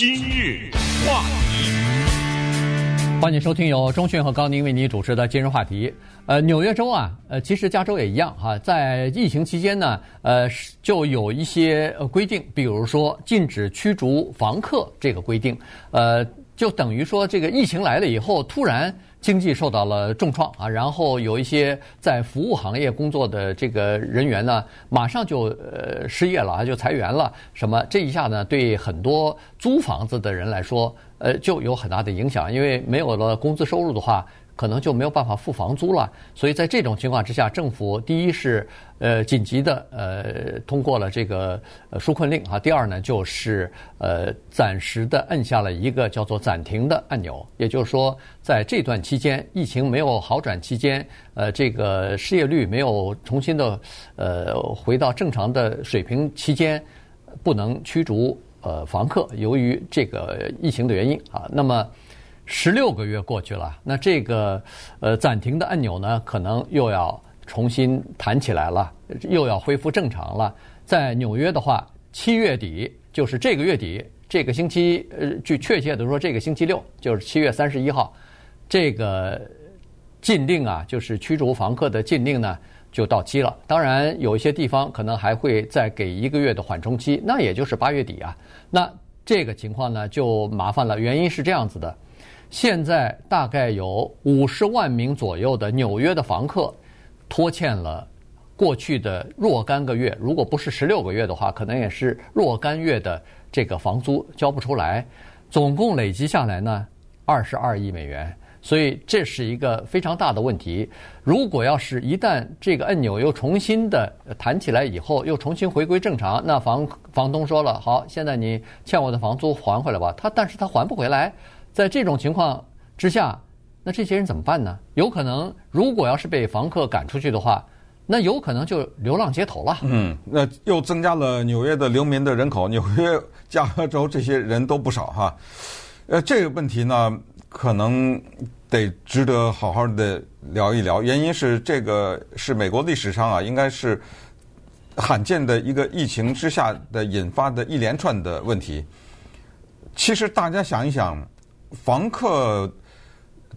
今日话题，欢迎收听由钟讯和高宁为您主持的今日话题。呃，纽约州啊，呃，其实加州也一样哈，在疫情期间呢，呃，就有一些规定，比如说禁止驱逐房客这个规定，呃，就等于说这个疫情来了以后，突然。经济受到了重创啊，然后有一些在服务行业工作的这个人员呢，马上就呃失业了啊，就裁员了。什么这一下呢，对很多租房子的人来说，呃，就有很大的影响，因为没有了工资收入的话。可能就没有办法付房租了，所以在这种情况之下，政府第一是呃紧急的呃通过了这个纾困令啊，第二呢就是呃暂时的按下了一个叫做暂停的按钮，也就是说在这段期间疫情没有好转期间，呃这个失业率没有重新的呃回到正常的水平期间，不能驱逐呃房客，由于这个疫情的原因啊，那么。十六个月过去了，那这个呃暂停的按钮呢，可能又要重新弹起来了，又要恢复正常了。在纽约的话，七月底就是这个月底，这个星期呃，据确切的说，这个星期六就是七月三十一号，这个禁令啊，就是驱逐房客的禁令呢，就到期了。当然，有一些地方可能还会再给一个月的缓冲期，那也就是八月底啊。那这个情况呢，就麻烦了。原因是这样子的。现在大概有五十万名左右的纽约的房客拖欠了过去的若干个月，如果不是十六个月的话，可能也是若干月的这个房租交不出来，总共累积下来呢二十二亿美元，所以这是一个非常大的问题。如果要是一旦这个按钮又重新的弹起来以后，又重新回归正常，那房房东说了，好，现在你欠我的房租还回来吧，他但是他还不回来。在这种情况之下，那这些人怎么办呢？有可能，如果要是被房客赶出去的话，那有可能就流浪街头了。嗯，那又增加了纽约的流民的人口，纽约、加州这些人都不少哈。呃，这个问题呢，可能得值得好好的聊一聊。原因是这个是美国历史上啊，应该是罕见的一个疫情之下的引发的一连串的问题。其实大家想一想。房客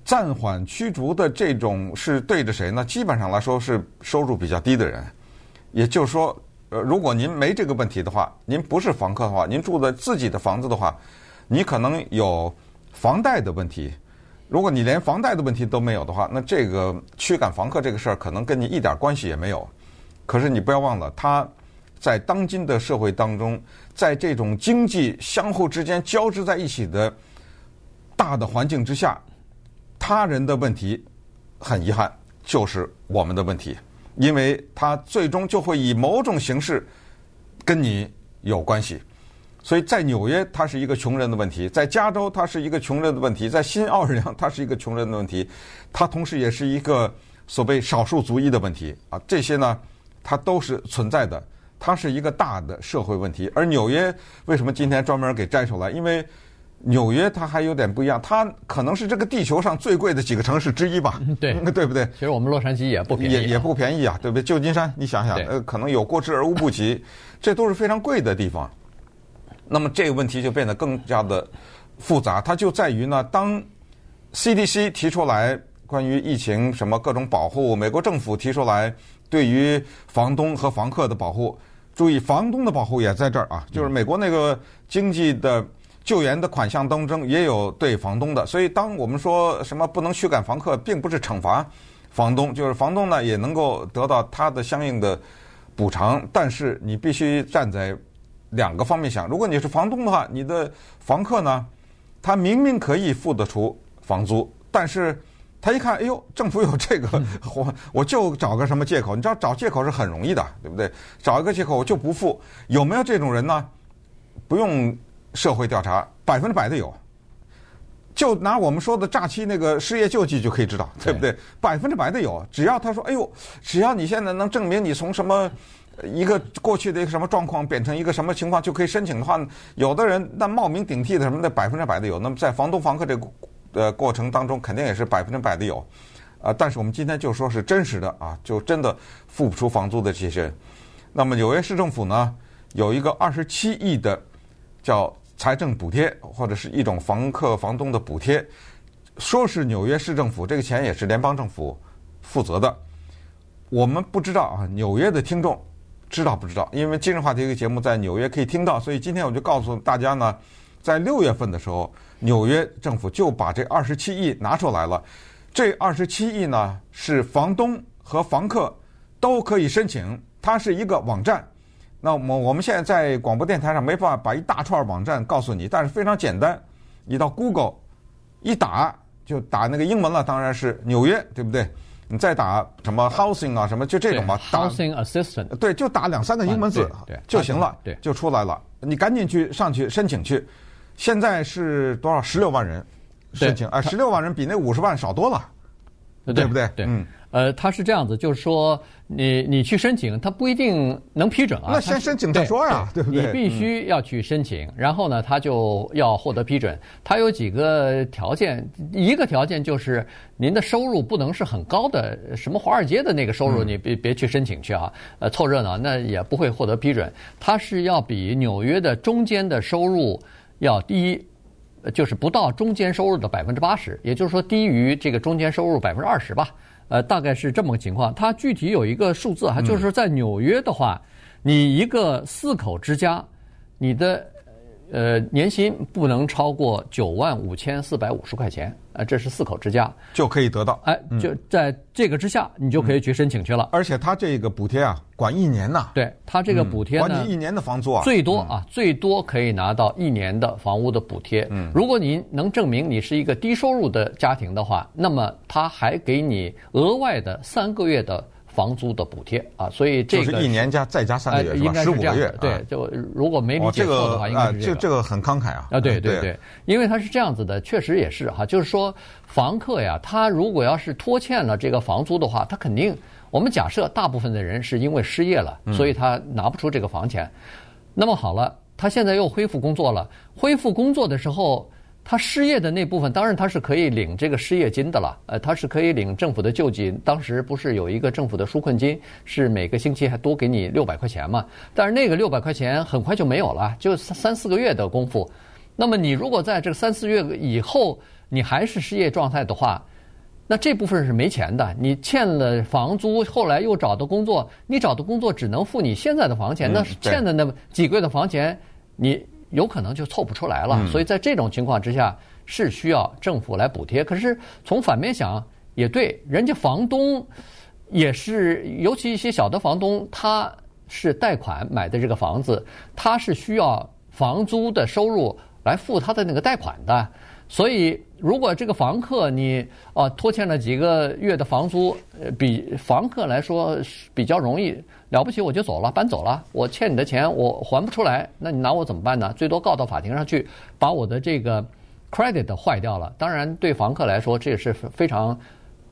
暂缓驱逐的这种是对着谁呢？基本上来说是收入比较低的人，也就是说，呃，如果您没这个问题的话，您不是房客的话，您住在自己的房子的话，你可能有房贷的问题。如果你连房贷的问题都没有的话，那这个驱赶房客这个事儿可能跟你一点关系也没有。可是你不要忘了，他在当今的社会当中，在这种经济相互之间交织在一起的。大的环境之下，他人的问题很遗憾就是我们的问题，因为他最终就会以某种形式跟你有关系。所以在纽约，它是一个穷人的问题；在加州，它是一个穷人的问题；在新奥尔良，它是一个穷人的问题。它同时也是一个所谓少数族裔的问题啊。这些呢，它都是存在的。它是一个大的社会问题。而纽约为什么今天专门给摘出来？因为纽约它还有点不一样，它可能是这个地球上最贵的几个城市之一吧？对，对不对？其实我们洛杉矶也不便宜，也也不便宜啊，对不对？旧金山，你想想，呃，可能有过之而无不及，这都是非常贵的地方。那么这个问题就变得更加的复杂，它就在于呢，当 CDC 提出来关于疫情什么各种保护，美国政府提出来对于房东和房客的保护，注意房东的保护也在这儿啊，就是美国那个经济的。救援的款项当中也有对房东的，所以当我们说什么不能驱赶房客，并不是惩罚房东，就是房东呢也能够得到他的相应的补偿。但是你必须站在两个方面想，如果你是房东的话，你的房客呢，他明明可以付得出房租，但是他一看，哎呦，政府有这个，我我就找个什么借口，你知道找借口是很容易的，对不对？找一个借口我就不付，有没有这种人呢？不用。社会调查百分之百的有，就拿我们说的诈欺那个失业救济就可以知道，对不对？百分之百的有，只要他说，哎呦，只要你现在能证明你从什么一个过去的一个什么状况变成一个什么情况就可以申请的话，有的人那冒名顶替的什么的百分之百的有。那么在房东房客这个呃过程当中，肯定也是百分之百的有，啊，但是我们今天就说是真实的啊，就真的付不出房租的这些人。那么纽约市政府呢，有一个二十七亿的叫。财政补贴或者是一种房客房东的补贴，说是纽约市政府，这个钱也是联邦政府负责的。我们不知道啊，纽约的听众知道不知道？因为今日话题这个节目在纽约可以听到，所以今天我就告诉大家呢，在六月份的时候，纽约政府就把这二十七亿拿出来了。这二十七亿呢，是房东和房客都可以申请，它是一个网站。那我们我们现在在广播电台上没办法把一大串网站告诉你，但是非常简单，你到 Google 一打就打那个英文了，当然是纽约，对不对？你再打什么 housing 啊，什么就这种吧，housing assistant，对，就打两三个英文字就行了，对，就出来了。你赶紧去上去申请去。现在是多少？十六万人申请，哎，十六万人比那五十万少多了，对不对？对，嗯。呃，他是这样子，就是说，你你去申请，他不一定能批准啊。那先申请再说啊，对不对？你必须要去申请，然后呢，他就要获得批准。他有几个条件，一个条件就是您的收入不能是很高的，什么华尔街的那个收入，你别别去申请去啊。呃，凑热闹那也不会获得批准。他是要比纽约的中间的收入要低，就是不到中间收入的百分之八十，也就是说低于这个中间收入百分之二十吧。呃，大概是这么个情况。它具体有一个数字哈，就是在纽约的话，你一个四口之家，你的呃年薪不能超过九万五千四百五十块钱。呃，这是四口之家就可以得到。哎，就在这个之下，你就可以去申请去了。而且他这个补贴啊，管一年呐。对，他这个补贴呢，管你一年的房租啊，最多啊，最多可以拿到一年的房屋的补贴。嗯，如果您能证明你是一个低收入的家庭的话，那么他还给你额外的三个月的。房租的补贴啊，所以这个就是一年加再加三个月是吧？十五个月。对，就如果没理解错的话，应该是这个。这个很慷慨啊！啊，对对对，因为它是这样子的，确实也是哈，就是说房客呀，他如果要是拖欠了这个房租的话，他肯定，我们假设大部分的人是因为失业了，所以他拿不出这个房钱。那么好了，他现在又恢复工作了，恢复工作的时候。他失业的那部分，当然他是可以领这个失业金的了，呃，他是可以领政府的救济。当时不是有一个政府的纾困金，是每个星期还多给你六百块钱嘛？但是那个六百块钱很快就没有了，就三三四个月的功夫。那么你如果在这个三四月以后，你还是失业状态的话，那这部分是没钱的。你欠了房租，后来又找到工作，你找的工作只能付你现在的房钱，那欠的那几个月的房钱，你。有可能就凑不出来了，所以在这种情况之下是需要政府来补贴。可是从反面想也对，人家房东也是，尤其一些小的房东，他是贷款买的这个房子，他是需要房租的收入来付他的那个贷款的。所以如果这个房客你啊拖欠了几个月的房租，呃，比房客来说比较容易。了不起，我就走了，搬走了。我欠你的钱，我还不出来，那你拿我怎么办呢？最多告到法庭上去，把我的这个 credit 坏掉了。当然，对房客来说，这也是非常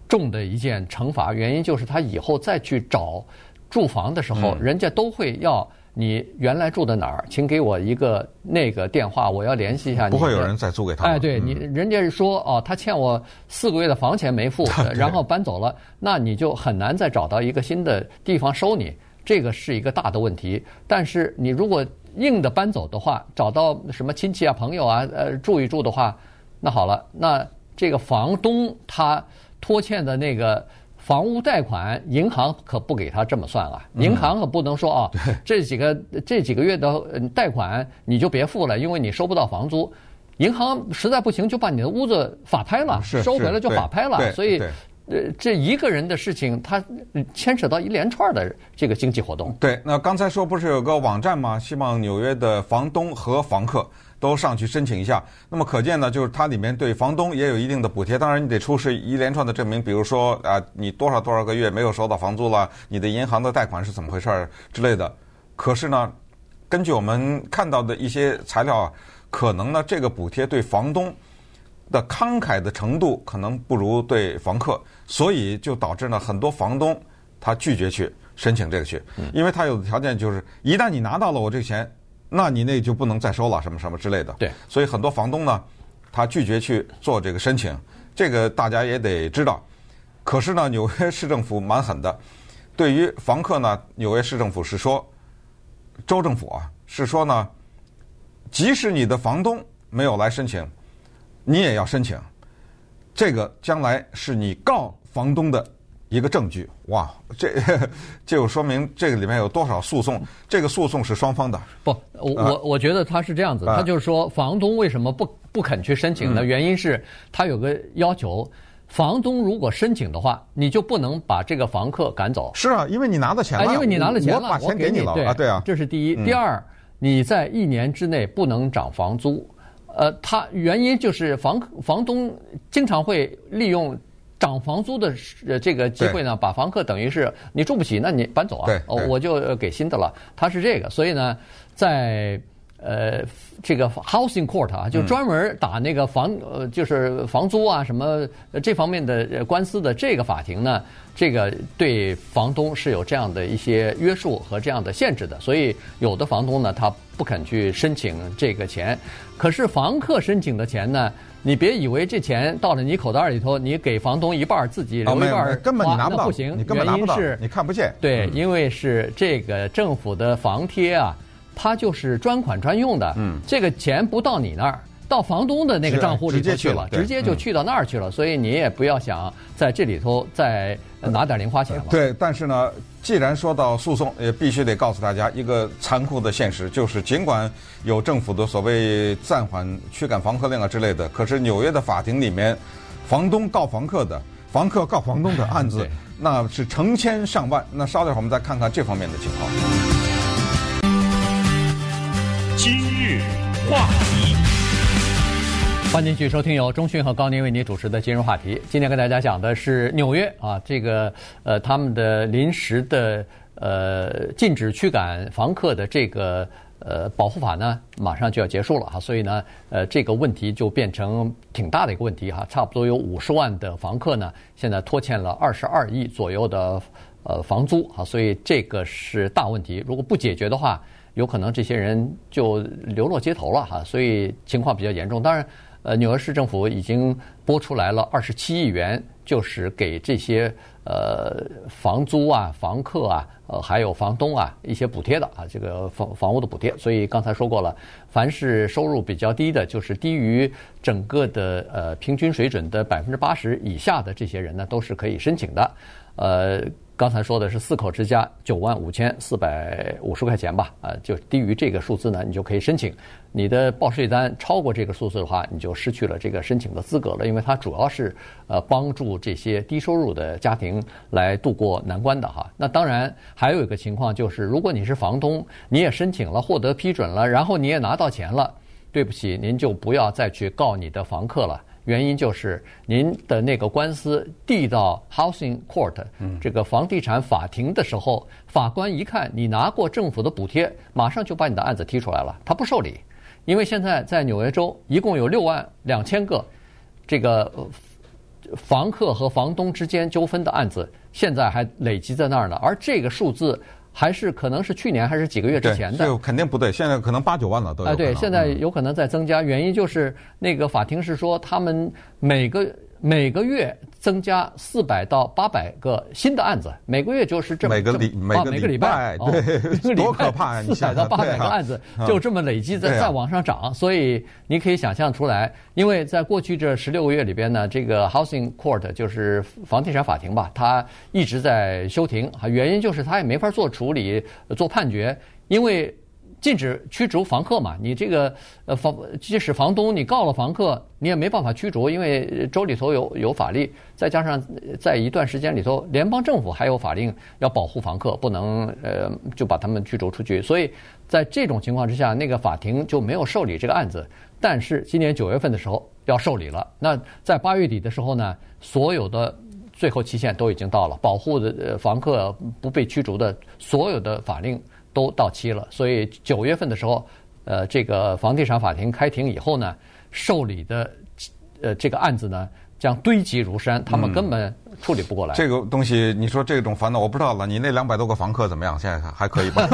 重的一件惩罚。原因就是他以后再去找住房的时候，人家都会要你原来住的哪儿，请给我一个那个电话，我要联系一下你。不会有人再租给他。哎，对你，人家是说哦，他欠我四个月的房钱没付，然后搬走了，那你就很难再找到一个新的地方收你。这个是一个大的问题，但是你如果硬的搬走的话，找到什么亲戚啊、朋友啊，呃，住一住的话，那好了，那这个房东他拖欠的那个房屋贷款，银行可不给他这么算啊，银行可不能说啊，这几个这几个月的贷款你就别付了，因为你收不到房租，银行实在不行就把你的屋子法拍了，收回来就法拍了，所以。呃，这一个人的事情，他牵扯到一连串的这个经济活动。对，那刚才说不是有个网站吗？希望纽约的房东和房客都上去申请一下。那么可见呢，就是它里面对房东也有一定的补贴。当然，你得出示一连串的证明，比如说啊，你多少多少个月没有收到房租了，你的银行的贷款是怎么回事儿之类的。可是呢，根据我们看到的一些材料啊，可能呢，这个补贴对房东的慷慨的程度可能不如对房客，所以就导致呢，很多房东他拒绝去申请这个去，因为他有的条件就是，一旦你拿到了我这个钱，那你那就不能再收了，什么什么之类的。对，所以很多房东呢，他拒绝去做这个申请，这个大家也得知道。可是呢，纽约市政府蛮狠的，对于房客呢，纽约市政府是说，州政府啊是说呢，即使你的房东没有来申请，你也要申请。这个将来是你告房东的一个证据。哇，这就说明这个里面有多少诉讼？这个诉讼是双方的。不，我我我觉得他是这样子，他就是说，房东为什么不不肯去申请呢？原因是他有个要求。房东如果申请的话，你就不能把这个房客赶走。是啊，因为你拿了钱了。因为你拿了钱了，我把钱给你了对啊，对啊。这是第一。第二，你在一年之内不能涨房租。呃，他原因就是房房东经常会利用涨房租的呃这个机会呢，把房客等于是你住不起，那你搬走啊，哦，我就给新的了。他是这个，所以呢，在。呃，这个 housing court 啊，就专门打那个房呃，就是房租啊什么这方面的官司的这个法庭呢，这个对房东是有这样的一些约束和这样的限制的，所以有的房东呢，他不肯去申请这个钱，可是房客申请的钱呢，你别以为这钱到了你口袋里头，你给房东一半，自己留一半，根本你拿不到，不行，你根本拿不到，是你看不见，对，因为是这个政府的房贴啊。它就是专款专用的，嗯，这个钱不到你那儿，到房东的那个账户里头去了，直接就去到那儿去了，所以你也不要想在这里头再拿点零花钱了。对，但是呢，既然说到诉讼，也必须得告诉大家一个残酷的现实，就是尽管有政府的所谓暂缓驱赶房客令啊之类的，可是纽约的法庭里面，房东告房客的，房客告房东的案子，那是成千上万。那稍等会儿我们再看看这方面的情况。今日话题，欢迎继续收听由中讯和高宁为您主持的今日话题。今天跟大家讲的是纽约啊，这个呃他们的临时的呃禁止驱赶房客的这个呃保护法呢，马上就要结束了哈，所以呢呃这个问题就变成挺大的一个问题哈，差不多有五十万的房客呢，现在拖欠了二十二亿左右的呃房租哈，所以这个是大问题，如果不解决的话。有可能这些人就流落街头了哈，所以情况比较严重。当然，呃，纽约市政府已经拨出来了二十七亿元，就是给这些呃房租啊、房客啊、呃还有房东啊一些补贴的啊，这个房房屋的补贴。所以刚才说过了，凡是收入比较低的，就是低于整个的呃平均水准的百分之八十以下的这些人呢，都是可以申请的，呃。刚才说的是四口之家九万五千四百五十块钱吧，啊，就低于这个数字呢，你就可以申请。你的报税单超过这个数字的话，你就失去了这个申请的资格了。因为它主要是呃帮助这些低收入的家庭来渡过难关的哈。那当然还有一个情况就是，如果你是房东，你也申请了获得批准了，然后你也拿到钱了，对不起，您就不要再去告你的房客了。原因就是您的那个官司递到 Housing Court 这个房地产法庭的时候，法官一看你拿过政府的补贴，马上就把你的案子踢出来了，他不受理。因为现在在纽约州一共有六万两千个这个房客和房东之间纠纷的案子，现在还累积在那儿呢，而这个数字。还是可能是去年还是几个月之前的，就肯定不对。现在可能八九万了都有。啊，对，现在有可能在增加，原因就是那个法庭是说他们每个。每个月增加四百到八百个新的案子，每个月就是这么每个礼每个每个礼拜，对，多可怕啊！四百到八百个案子就这么累积在在往上涨，所以你可以想象出来，因为在过去这十六个月里边呢，这个 Housing Court 就是房地产法庭吧，它一直在休庭啊，原因就是它也没法做处理、做判决，因为。禁止驱逐房客嘛？你这个呃房，即使房东你告了房客，你也没办法驱逐，因为州里头有有法律，再加上在一段时间里头，联邦政府还有法令要保护房客，不能呃就把他们驱逐出去。所以在这种情况之下，那个法庭就没有受理这个案子。但是今年九月份的时候要受理了。那在八月底的时候呢，所有的最后期限都已经到了，保护的房客不被驱逐的所有的法令。都到期了，所以九月份的时候，呃，这个房地产法庭开庭以后呢，受理的呃这个案子呢将堆积如山，他们根本处理不过来。嗯、这个东西，你说这种烦恼，我不知道了。你那两百多个房客怎么样？现在还可以吧？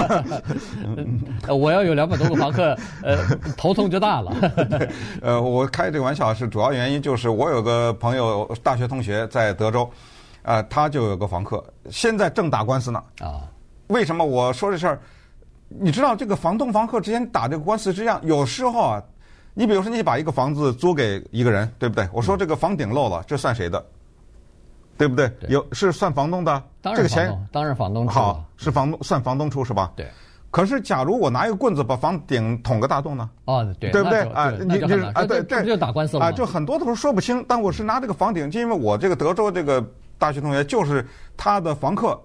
我要有两百多个房客，呃，头痛就大了。呃，我开这个玩笑是主要原因就是我有个朋友，大学同学在德州，啊、呃，他就有个房客，现在正打官司呢。啊。为什么我说这事儿？你知道这个房东房客之间打这个官司是这样，有时候啊，你比如说你把一个房子租给一个人，对不对？我说这个房顶漏了，这算谁的？对不对？对有是算房东的，当然这个钱当然房东出好是房东算房东出是吧？对。可是假如我拿一个棍子把房顶捅个大洞呢？哦，对，对不对啊？你就很难啊，对对，就打官司了啊，就很多的时候说不清。但我是拿这个房顶，就因为我这个德州这个大学同学就是他的房客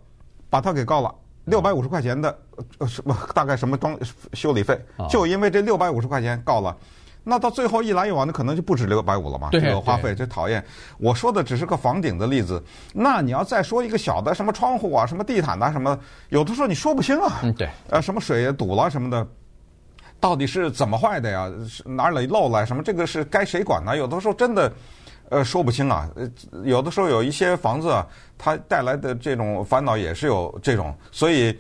把他给告了，六百五十块钱的呃什么 大概什么装修理费啊，就因为这六百五十块钱告了。那到最后一来一往，那可能就不止六百五了嘛，对这个花费，这讨厌。我说的只是个房顶的例子，那你要再说一个小的，什么窗户啊，什么地毯呐、什么，有的时候你说不清啊。嗯，对，呃，什么水堵了什么的，到底是怎么坏的呀？是哪里漏了什么？这个是该谁管呢？有的时候真的，呃，说不清啊。呃，有的时候有一些房子，它带来的这种烦恼也是有这种，所以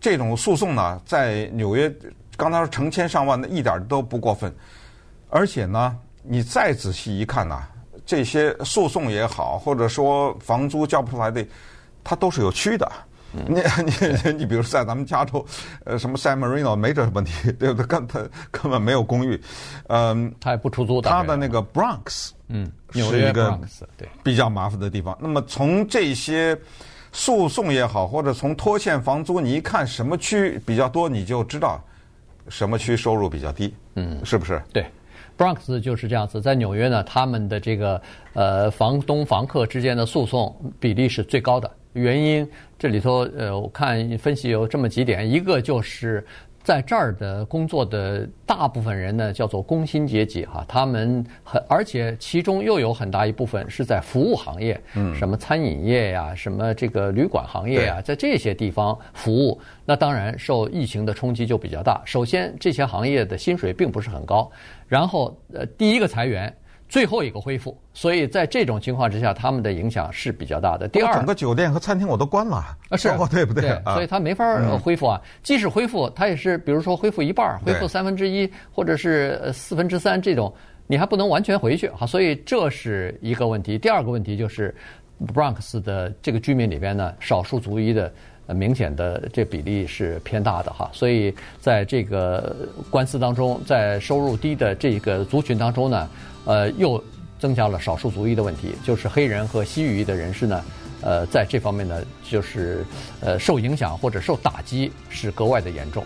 这种诉讼呢，在纽约，刚才说成千上万的，一点都不过分。而且呢，你再仔细一看呐、这些诉讼也好，或者说房租交不出来的，它都是有区的。你你你，比如在咱们加州，呃，什么 San Marino 没这问题，对不对？根本根本没有公寓，嗯，他也不出租的。他的那个 Bronx，嗯，纽约是一个比较麻烦的地方。那么从这些诉讼也好，或者从拖欠房租，你一看什么区比较多，你就知道什么区收入比较低，嗯，是不是？对。Bronx 就是这样子，在纽约呢，他们的这个呃房东房客之间的诉讼比例是最高的。原因这里头呃，我看分析有这么几点，一个就是在这儿的工作的大部分人呢，叫做工薪阶级哈，他们很而且其中又有很大一部分是在服务行业，嗯，什么餐饮业呀，什么这个旅馆行业呀，在这些地方服务，那当然受疫情的冲击就比较大。首先，这些行业的薪水并不是很高。然后，呃，第一个裁员，最后一个恢复，所以在这种情况之下，他们的影响是比较大的。第二，整个酒店和餐厅我都关了啊，是，哦、对不对？对啊、所以他没法恢复啊。嗯、即使恢复，他也是，比如说恢复一半，恢复三分之一，或者是四分之三这种，你还不能完全回去哈。所以这是一个问题。第二个问题就是，Bronx 的这个居民里边呢，少数族裔的。明显的这比例是偏大的哈，所以在这个官司当中，在收入低的这个族群当中呢，呃，又增加了少数族裔的问题，就是黑人和西语裔的人士呢，呃，在这方面呢，就是呃受影响或者受打击是格外的严重。